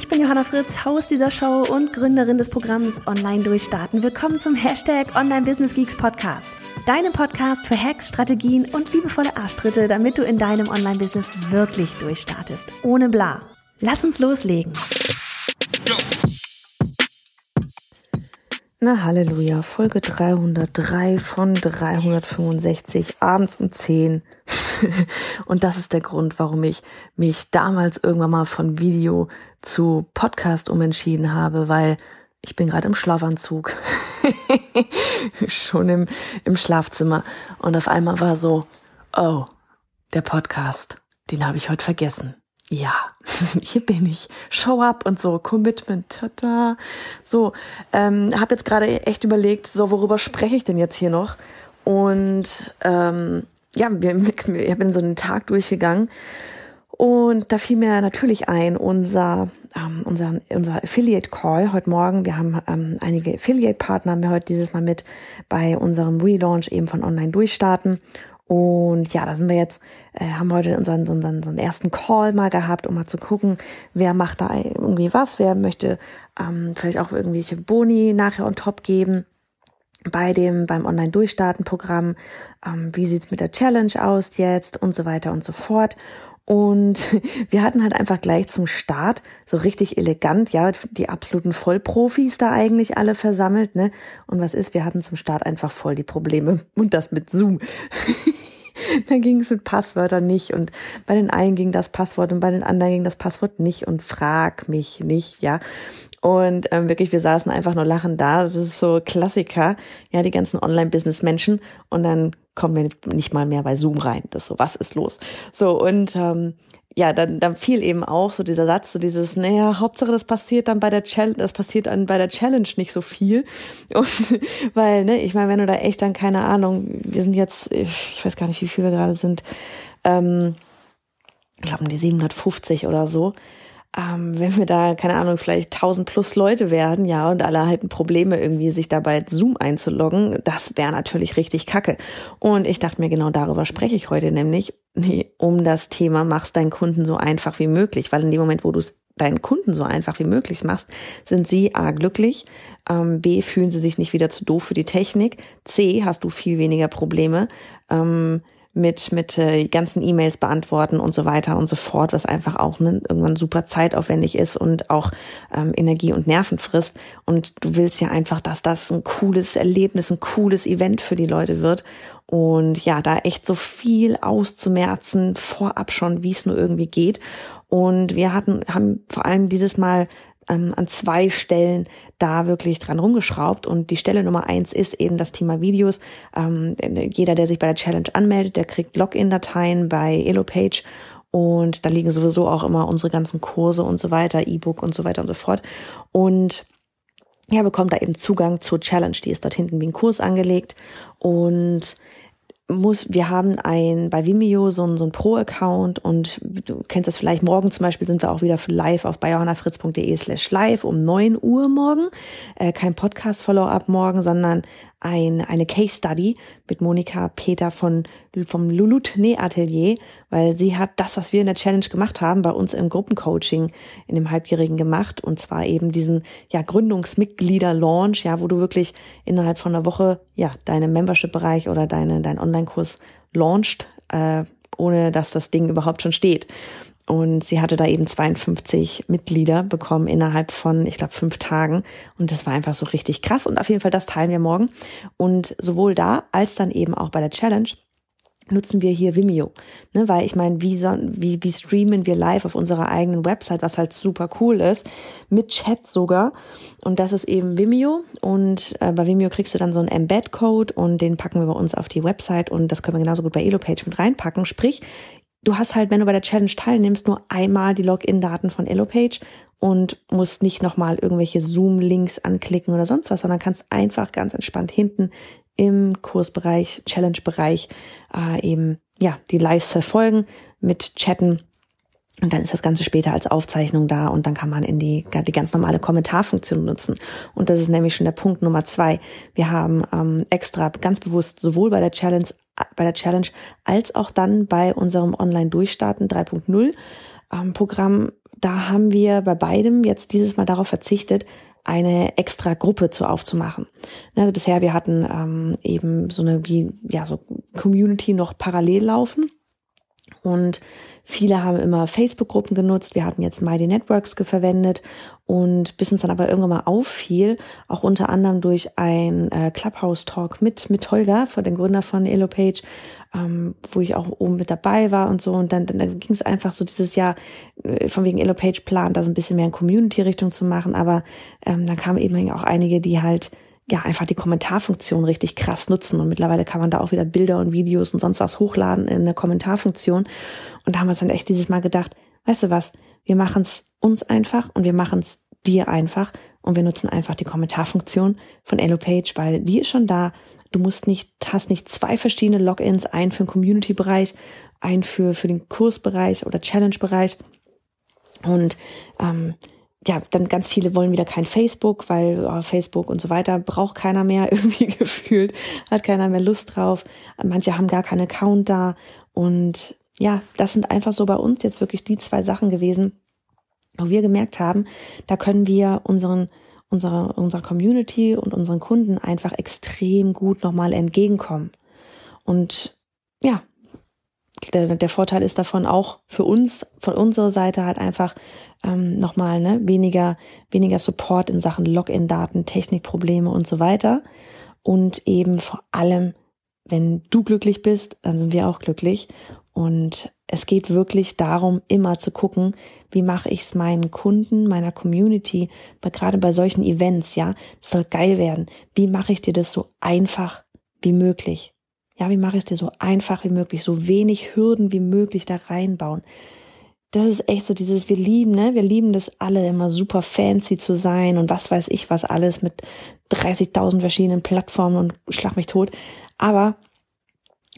Ich bin Johanna Fritz, Haus dieser Show und Gründerin des Programms Online Durchstarten. Willkommen zum Hashtag Online Business Geeks Podcast. Deinem Podcast für Hacks, Strategien und liebevolle Arschtritte, damit du in deinem Online-Business wirklich durchstartest. Ohne bla. Lass uns loslegen. Na Halleluja, Folge 303 von 365, abends um 10. und das ist der Grund, warum ich mich damals irgendwann mal von Video zu Podcast umentschieden habe, weil ich bin gerade im Schlafanzug. Schon im, im Schlafzimmer. Und auf einmal war so, oh, der Podcast, den habe ich heute vergessen ja, hier bin ich, show up und so, Commitment, tada. So, ähm, habe jetzt gerade echt überlegt, so worüber spreche ich denn jetzt hier noch? Und ähm, ja, wir, ich bin so einen Tag durchgegangen und da fiel mir natürlich ein, unser ähm, unser, unser Affiliate Call heute Morgen. Wir haben ähm, einige Affiliate Partner, haben wir heute dieses Mal mit bei unserem Relaunch eben von Online Durchstarten. Und ja, da sind wir jetzt, äh, haben heute unseren, unseren, so einen ersten Call mal gehabt, um mal zu gucken, wer macht da irgendwie was, wer möchte ähm, vielleicht auch irgendwelche Boni nachher on top geben bei dem beim Online-Durchstarten-Programm, ähm, wie sieht's mit der Challenge aus jetzt und so weiter und so fort. Und wir hatten halt einfach gleich zum Start so richtig elegant, ja, die absoluten Vollprofis da eigentlich alle versammelt, ne? Und was ist? Wir hatten zum Start einfach voll die Probleme und das mit Zoom. dann ging es mit Passwörtern nicht und bei den einen ging das Passwort und bei den anderen ging das Passwort nicht und frag mich nicht, ja. Und ähm, wirklich, wir saßen einfach nur lachend da. Das ist so Klassiker, ja, die ganzen Online-Business-Menschen. Und dann kommen wir nicht mal mehr bei Zoom rein. Das so, was ist los? So, und ähm, ja, dann, dann fiel eben auch so dieser Satz, so dieses, naja, Hauptsache das passiert dann bei der Challenge, das passiert dann bei der Challenge nicht so viel. Und weil, ne, ich meine, wenn du da echt dann, keine Ahnung, wir sind jetzt, ich weiß gar nicht, wie viel wir gerade sind, ähm, ich glaube um die 750 oder so ähm, wenn wir da, keine Ahnung, vielleicht 1000 plus Leute werden, ja, und alle halten Probleme irgendwie, sich dabei Zoom einzuloggen, das wäre natürlich richtig kacke. Und ich dachte mir, genau darüber spreche ich heute nämlich, nee, um das Thema, machst deinen Kunden so einfach wie möglich, weil in dem Moment, wo du es deinen Kunden so einfach wie möglich machst, sind sie A glücklich, ähm, B fühlen sie sich nicht wieder zu doof für die Technik, C hast du viel weniger Probleme, ähm, mit, mit äh, ganzen E-Mails beantworten und so weiter und so fort, was einfach auch ne, irgendwann super zeitaufwendig ist und auch ähm, Energie und Nerven frisst. Und du willst ja einfach, dass das ein cooles Erlebnis, ein cooles Event für die Leute wird. Und ja, da echt so viel auszumerzen, vorab schon, wie es nur irgendwie geht. Und wir hatten, haben vor allem dieses Mal ähm, an zwei Stellen da wirklich dran rumgeschraubt. Und die Stelle Nummer eins ist eben das Thema Videos. Ähm, jeder, der sich bei der Challenge anmeldet, der kriegt Login-Dateien bei Elopage. Und da liegen sowieso auch immer unsere ganzen Kurse und so weiter, E-Book und so weiter und so fort. Und ja, bekommt da eben Zugang zur Challenge. Die ist dort hinten wie ein Kurs angelegt. Und muss, wir haben ein bei Vimeo so ein, so ein Pro-Account und du kennst das vielleicht, morgen zum Beispiel sind wir auch wieder live auf bayjohannafritz.de slash live um neun Uhr morgen. Äh, kein Podcast-Follow-up morgen, sondern ein, eine Case Study mit Monika Peter von, vom Lulut Näh Atelier, weil sie hat das, was wir in der Challenge gemacht haben, bei uns im Gruppencoaching in dem Halbjährigen gemacht. Und zwar eben diesen, ja, Gründungsmitglieder-Launch, ja, wo du wirklich innerhalb von einer Woche, ja, deinen Membership-Bereich oder deine, dein Online-Kurs launcht, äh, ohne dass das Ding überhaupt schon steht. Und sie hatte da eben 52 Mitglieder bekommen innerhalb von, ich glaube, fünf Tagen. Und das war einfach so richtig krass. Und auf jeden Fall, das teilen wir morgen. Und sowohl da als dann eben auch bei der Challenge nutzen wir hier Vimeo. Ne, weil ich meine, wie, wie, wie streamen wir live auf unserer eigenen Website, was halt super cool ist, mit Chat sogar. Und das ist eben Vimeo. Und äh, bei Vimeo kriegst du dann so einen Embed-Code und den packen wir bei uns auf die Website und das können wir genauso gut bei Elopage mit reinpacken. Sprich, du hast halt, wenn du bei der Challenge teilnimmst, nur einmal die Login-Daten von EloPage und musst nicht nochmal irgendwelche Zoom-Links anklicken oder sonst was, sondern kannst einfach ganz entspannt hinten im Kursbereich, Challenge-Bereich äh, eben ja die Lives verfolgen mit Chatten und dann ist das Ganze später als Aufzeichnung da und dann kann man in die, die ganz normale Kommentarfunktion nutzen. Und das ist nämlich schon der Punkt Nummer zwei. Wir haben ähm, extra ganz bewusst sowohl bei der Challenge, bei der Challenge als auch dann bei unserem Online-Durchstarten 3.0 ähm, Programm, da haben wir bei beidem jetzt dieses Mal darauf verzichtet, eine extra Gruppe zu aufzumachen. Also bisher wir hatten ähm, eben so eine wie ja so Community noch parallel laufen und Viele haben immer Facebook-Gruppen genutzt. Wir hatten jetzt Mighty Networks verwendet und bis uns dann aber irgendwann mal auffiel, auch unter anderem durch ein äh, Clubhouse-Talk mit, mit Holger, von den Gründer von EloPage, ähm, wo ich auch oben mit dabei war und so. Und dann, dann, dann ging es einfach so dieses Jahr, äh, von wegen EloPage plant, da so ein bisschen mehr in Community-Richtung zu machen. Aber ähm, dann kamen eben auch einige, die halt ja, einfach die Kommentarfunktion richtig krass nutzen. Und mittlerweile kann man da auch wieder Bilder und Videos und sonst was hochladen in der Kommentarfunktion. Und da haben wir uns dann echt dieses Mal gedacht, weißt du was, wir machen es uns einfach und wir machen es dir einfach und wir nutzen einfach die Kommentarfunktion von EloPage, weil die ist schon da. Du musst nicht, hast nicht zwei verschiedene Logins, ein für den Community-Bereich, ein für, für den Kursbereich oder Challenge-Bereich. Und ähm, ja, dann ganz viele wollen wieder kein Facebook, weil oh, Facebook und so weiter braucht keiner mehr irgendwie gefühlt, hat keiner mehr Lust drauf. Manche haben gar keinen Account da und ja, das sind einfach so bei uns jetzt wirklich die zwei Sachen gewesen, wo wir gemerkt haben, da können wir unseren unserer, unserer Community und unseren Kunden einfach extrem gut nochmal entgegenkommen. Und ja, der, der Vorteil ist davon auch für uns, von unserer Seite halt einfach ähm, nochmal ne, weniger, weniger Support in Sachen Login-Daten, Technikprobleme und so weiter. Und eben vor allem, wenn du glücklich bist, dann sind wir auch glücklich. Und es geht wirklich darum, immer zu gucken, wie mache ich es meinen Kunden, meiner Community, gerade bei solchen Events, ja, das soll geil werden. Wie mache ich dir das so einfach wie möglich? Ja, wie mache ich es dir so einfach wie möglich, so wenig Hürden wie möglich da reinbauen? Das ist echt so dieses, wir lieben, ne? Wir lieben das alle immer super fancy zu sein und was weiß ich was alles mit 30.000 verschiedenen Plattformen und schlag mich tot. Aber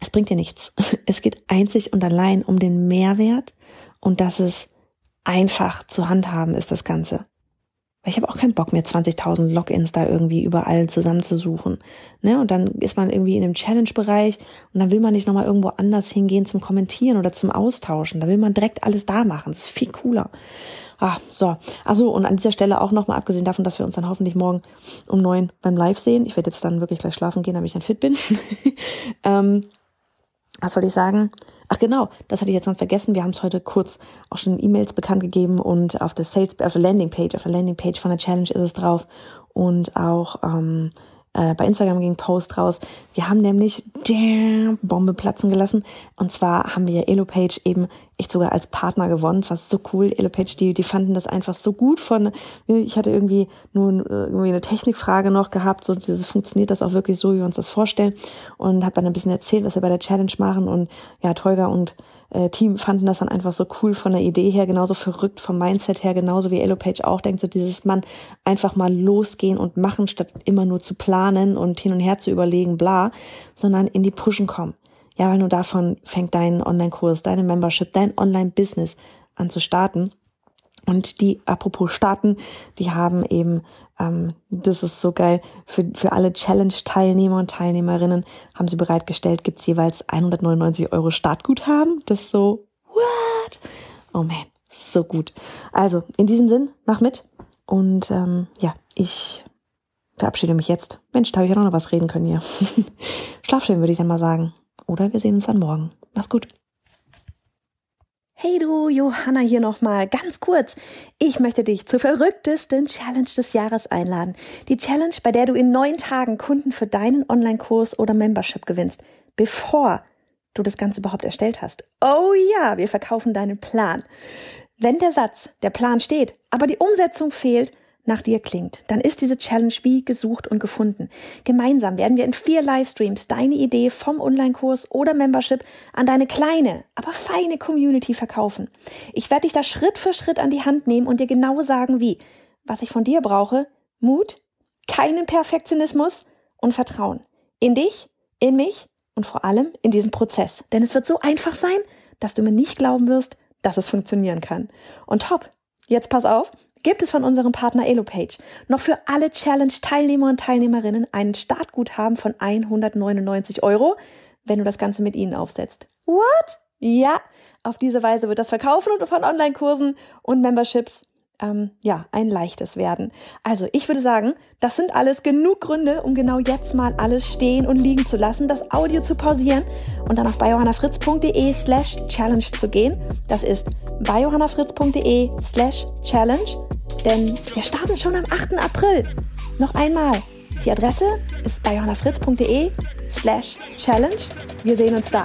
es bringt dir nichts. Es geht einzig und allein um den Mehrwert und dass es einfach zu handhaben ist, das Ganze. Weil ich habe auch keinen Bock mehr, 20.000 Logins da irgendwie überall zusammenzusuchen. Ne? Und dann ist man irgendwie in einem Challenge-Bereich und dann will man nicht nochmal irgendwo anders hingehen zum Kommentieren oder zum Austauschen. Da will man direkt alles da machen. Das ist viel cooler. Ah, so. Also und an dieser Stelle auch nochmal abgesehen davon, dass wir uns dann hoffentlich morgen um neun beim Live sehen. Ich werde jetzt dann wirklich gleich schlafen gehen, damit ich dann fit bin. ähm, was soll ich sagen? Ach genau, das hatte ich jetzt noch vergessen. Wir haben es heute kurz auch schon in E-Mails bekannt gegeben und auf der Sales, auf der Landingpage, auf der Landingpage von der Challenge ist es drauf und auch ähm, äh, bei Instagram ging Post raus. Wir haben nämlich damn, Bombe platzen gelassen. Und zwar haben wir EloPage eben echt sogar als Partner gewonnen. Das war so cool. EloPage, die, die fanden das einfach so gut von, ich hatte irgendwie nur irgendwie eine Technikfrage noch gehabt. So, dieses, funktioniert das auch wirklich so, wie wir uns das vorstellen? Und habe dann ein bisschen erzählt, was wir bei der Challenge machen. Und ja, Tolga und äh, Team fanden das dann einfach so cool von der Idee her, genauso verrückt vom Mindset her, genauso wie Elopage auch denkt, so dieses Mann einfach mal losgehen und machen, statt immer nur zu planen und hin und her zu überlegen, bla, sondern in die Pushen kommen. Ja, weil nur davon fängt dein Online-Kurs, deine Membership, dein Online-Business an zu starten. Und die, apropos starten, die haben eben ähm, das ist so geil. Für, für alle Challenge-Teilnehmer und Teilnehmerinnen haben sie bereitgestellt, gibt's jeweils 199 Euro Startguthaben. Das ist so, what? Oh man, so gut. Also, in diesem Sinn, mach mit. Und ähm, ja, ich verabschiede mich jetzt. Mensch, da habe ich ja noch was reden können hier. Schlaf würde ich dann mal sagen. Oder wir sehen uns dann morgen. Mach's gut. Hey du, Johanna hier nochmal, ganz kurz. Ich möchte dich zur verrücktesten Challenge des Jahres einladen. Die Challenge, bei der du in neun Tagen Kunden für deinen Online-Kurs oder Membership gewinnst, bevor du das Ganze überhaupt erstellt hast. Oh ja, wir verkaufen deinen Plan. Wenn der Satz, der Plan steht, aber die Umsetzung fehlt, nach dir klingt, dann ist diese Challenge wie gesucht und gefunden. Gemeinsam werden wir in vier Livestreams deine Idee vom Online-Kurs oder Membership an deine kleine, aber feine Community verkaufen. Ich werde dich da Schritt für Schritt an die Hand nehmen und dir genau sagen, wie. Was ich von dir brauche, Mut, keinen Perfektionismus und Vertrauen. In dich, in mich und vor allem in diesem Prozess. Denn es wird so einfach sein, dass du mir nicht glauben wirst, dass es funktionieren kann. Und top, jetzt pass auf, gibt es von unserem Partner EloPage noch für alle Challenge-Teilnehmer und Teilnehmerinnen einen Startguthaben von 199 Euro, wenn du das Ganze mit ihnen aufsetzt. What? Ja, auf diese Weise wird das Verkaufen von Online-Kursen und Memberships ähm, ja, ein leichtes werden. Also ich würde sagen, das sind alles genug Gründe, um genau jetzt mal alles stehen und liegen zu lassen, das Audio zu pausieren und dann auf biohannafritz.de slash challenge zu gehen. Das ist biohannafritz.de slash challenge, denn wir starten schon am 8. April. Noch einmal, die Adresse ist biohannafritz.de slash challenge. Wir sehen uns da.